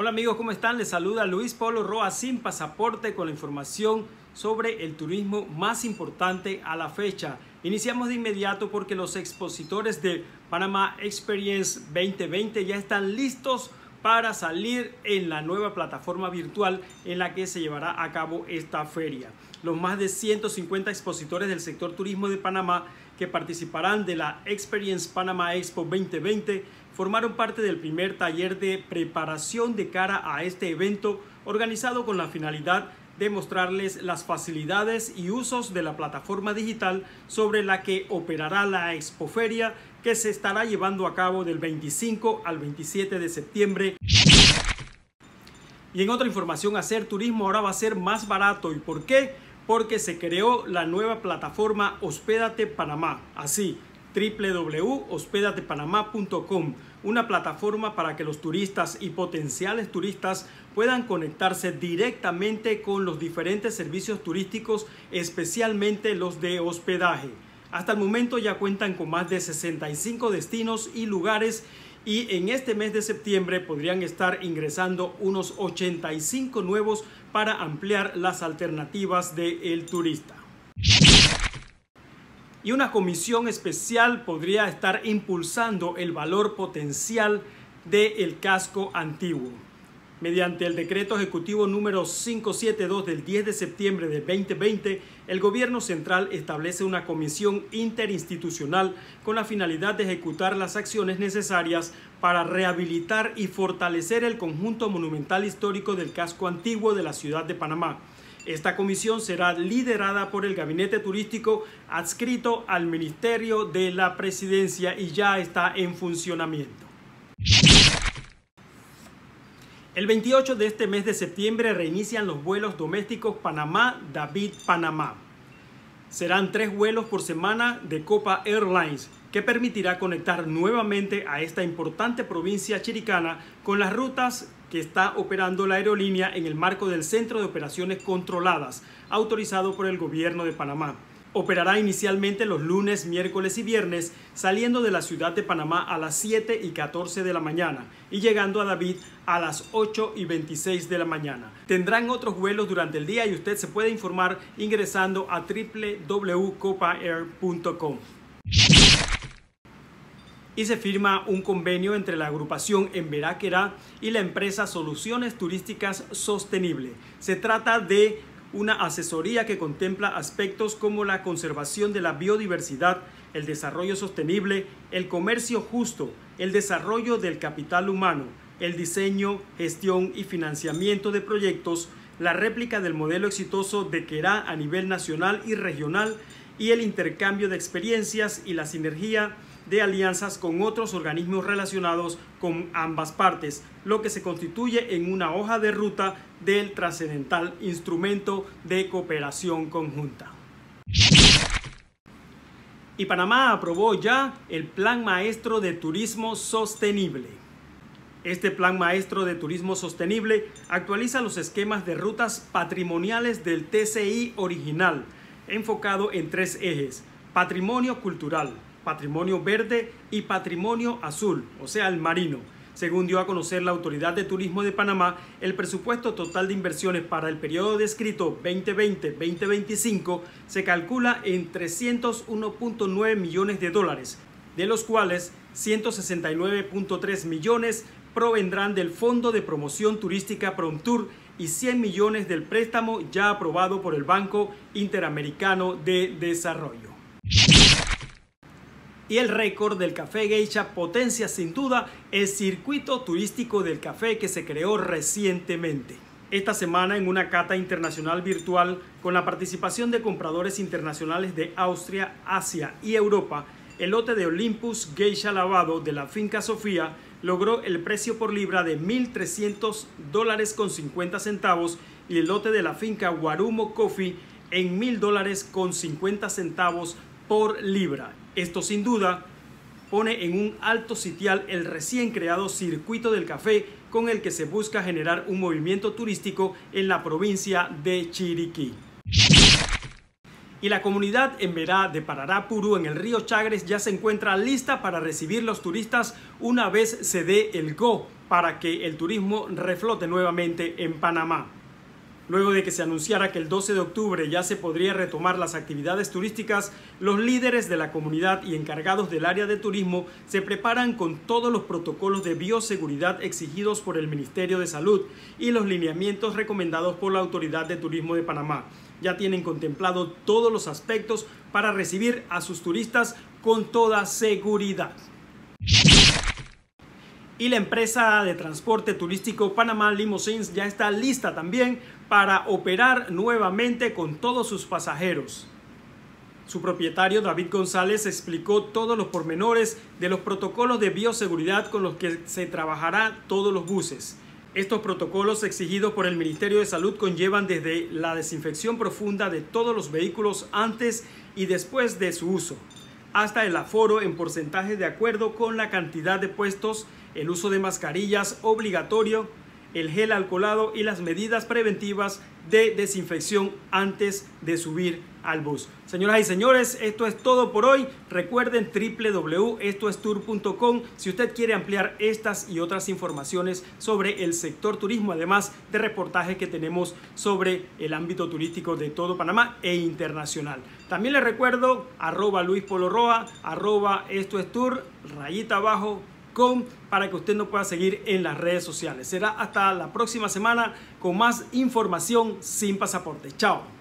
Hola amigos, ¿cómo están? Les saluda Luis Polo Roa sin pasaporte con la información sobre el turismo más importante a la fecha. Iniciamos de inmediato porque los expositores de Panama Experience 2020 ya están listos para salir en la nueva plataforma virtual en la que se llevará a cabo esta feria. Los más de 150 expositores del sector turismo de Panamá que participarán de la Experience Panama Expo 2020 formaron parte del primer taller de preparación de cara a este evento organizado con la finalidad de mostrarles las facilidades y usos de la plataforma digital sobre la que operará la expoferia que se estará llevando a cabo del 25 al 27 de septiembre. Y en otra información, hacer turismo ahora va a ser más barato. ¿Y por qué? Porque se creó la nueva plataforma Hospédate Panamá. Así, www.hospedatepanamá.com, una plataforma para que los turistas y potenciales turistas puedan conectarse directamente con los diferentes servicios turísticos, especialmente los de hospedaje. Hasta el momento ya cuentan con más de 65 destinos y lugares y en este mes de septiembre podrían estar ingresando unos 85 nuevos para ampliar las alternativas del turista y una comisión especial podría estar impulsando el valor potencial del casco antiguo. Mediante el decreto ejecutivo número 572 del 10 de septiembre de 2020, el gobierno central establece una comisión interinstitucional con la finalidad de ejecutar las acciones necesarias para rehabilitar y fortalecer el conjunto monumental histórico del casco antiguo de la ciudad de Panamá esta comisión será liderada por el gabinete turístico adscrito al Ministerio de la Presidencia y ya está en funcionamiento. El 28 de este mes de septiembre reinician los vuelos domésticos Panamá-David-Panamá. Serán tres vuelos por semana de Copa Airlines, que permitirá conectar nuevamente a esta importante provincia chiricana con las rutas que está operando la aerolínea en el marco del Centro de Operaciones Controladas, autorizado por el Gobierno de Panamá. Operará inicialmente los lunes, miércoles y viernes, saliendo de la ciudad de Panamá a las 7 y 14 de la mañana y llegando a David a las 8 y 26 de la mañana. Tendrán otros vuelos durante el día y usted se puede informar ingresando a www.copaair.com y se firma un convenio entre la agrupación Emberáquera y la empresa Soluciones Turísticas Sostenible. Se trata de una asesoría que contempla aspectos como la conservación de la biodiversidad, el desarrollo sostenible, el comercio justo, el desarrollo del capital humano, el diseño, gestión y financiamiento de proyectos, la réplica del modelo exitoso de Querá a nivel nacional y regional y el intercambio de experiencias y la sinergia de alianzas con otros organismos relacionados con ambas partes, lo que se constituye en una hoja de ruta del trascendental instrumento de cooperación conjunta. Y Panamá aprobó ya el Plan Maestro de Turismo Sostenible. Este Plan Maestro de Turismo Sostenible actualiza los esquemas de rutas patrimoniales del TCI original, enfocado en tres ejes, patrimonio cultural, patrimonio verde y patrimonio azul, o sea, el marino. Según dio a conocer la Autoridad de Turismo de Panamá, el presupuesto total de inversiones para el periodo descrito 2020-2025 se calcula en 301.9 millones de dólares, de los cuales 169.3 millones provendrán del Fondo de Promoción Turística Promtour y 100 millones del préstamo ya aprobado por el Banco Interamericano de Desarrollo. Y el récord del Café Geisha potencia sin duda el circuito turístico del café que se creó recientemente. Esta semana en una cata internacional virtual con la participación de compradores internacionales de Austria, Asia y Europa, el lote de Olympus Geisha lavado de la finca Sofía logró el precio por libra de 1.300 dólares con 50 centavos y el lote de la finca Guarumo Coffee en 1.000 dólares con 50 centavos por libra. Esto sin duda pone en un alto sitial el recién creado circuito del café con el que se busca generar un movimiento turístico en la provincia de Chiriquí. y la comunidad en Verá de Pararapuru en el río Chagres ya se encuentra lista para recibir los turistas una vez se dé el go para que el turismo reflote nuevamente en Panamá. Luego de que se anunciara que el 12 de octubre ya se podría retomar las actividades turísticas, los líderes de la comunidad y encargados del área de turismo se preparan con todos los protocolos de bioseguridad exigidos por el Ministerio de Salud y los lineamientos recomendados por la Autoridad de Turismo de Panamá. Ya tienen contemplado todos los aspectos para recibir a sus turistas con toda seguridad y la empresa de transporte turístico Panamá Limousines ya está lista también para operar nuevamente con todos sus pasajeros. Su propietario David González explicó todos los pormenores de los protocolos de bioseguridad con los que se trabajará todos los buses. Estos protocolos exigidos por el Ministerio de Salud conllevan desde la desinfección profunda de todos los vehículos antes y después de su uso, hasta el aforo en porcentaje de acuerdo con la cantidad de puestos el uso de mascarillas obligatorio, el gel alcoholado y las medidas preventivas de desinfección antes de subir al bus. Señoras y señores, esto es todo por hoy. Recuerden www.estoestour.com si usted quiere ampliar estas y otras informaciones sobre el sector turismo, además de reportajes que tenemos sobre el ámbito turístico de todo Panamá e internacional. También les recuerdo arroba Luis arroba esto es tour, rayita abajo, para que usted nos pueda seguir en las redes sociales. Será hasta la próxima semana con más información sin pasaporte. Chao.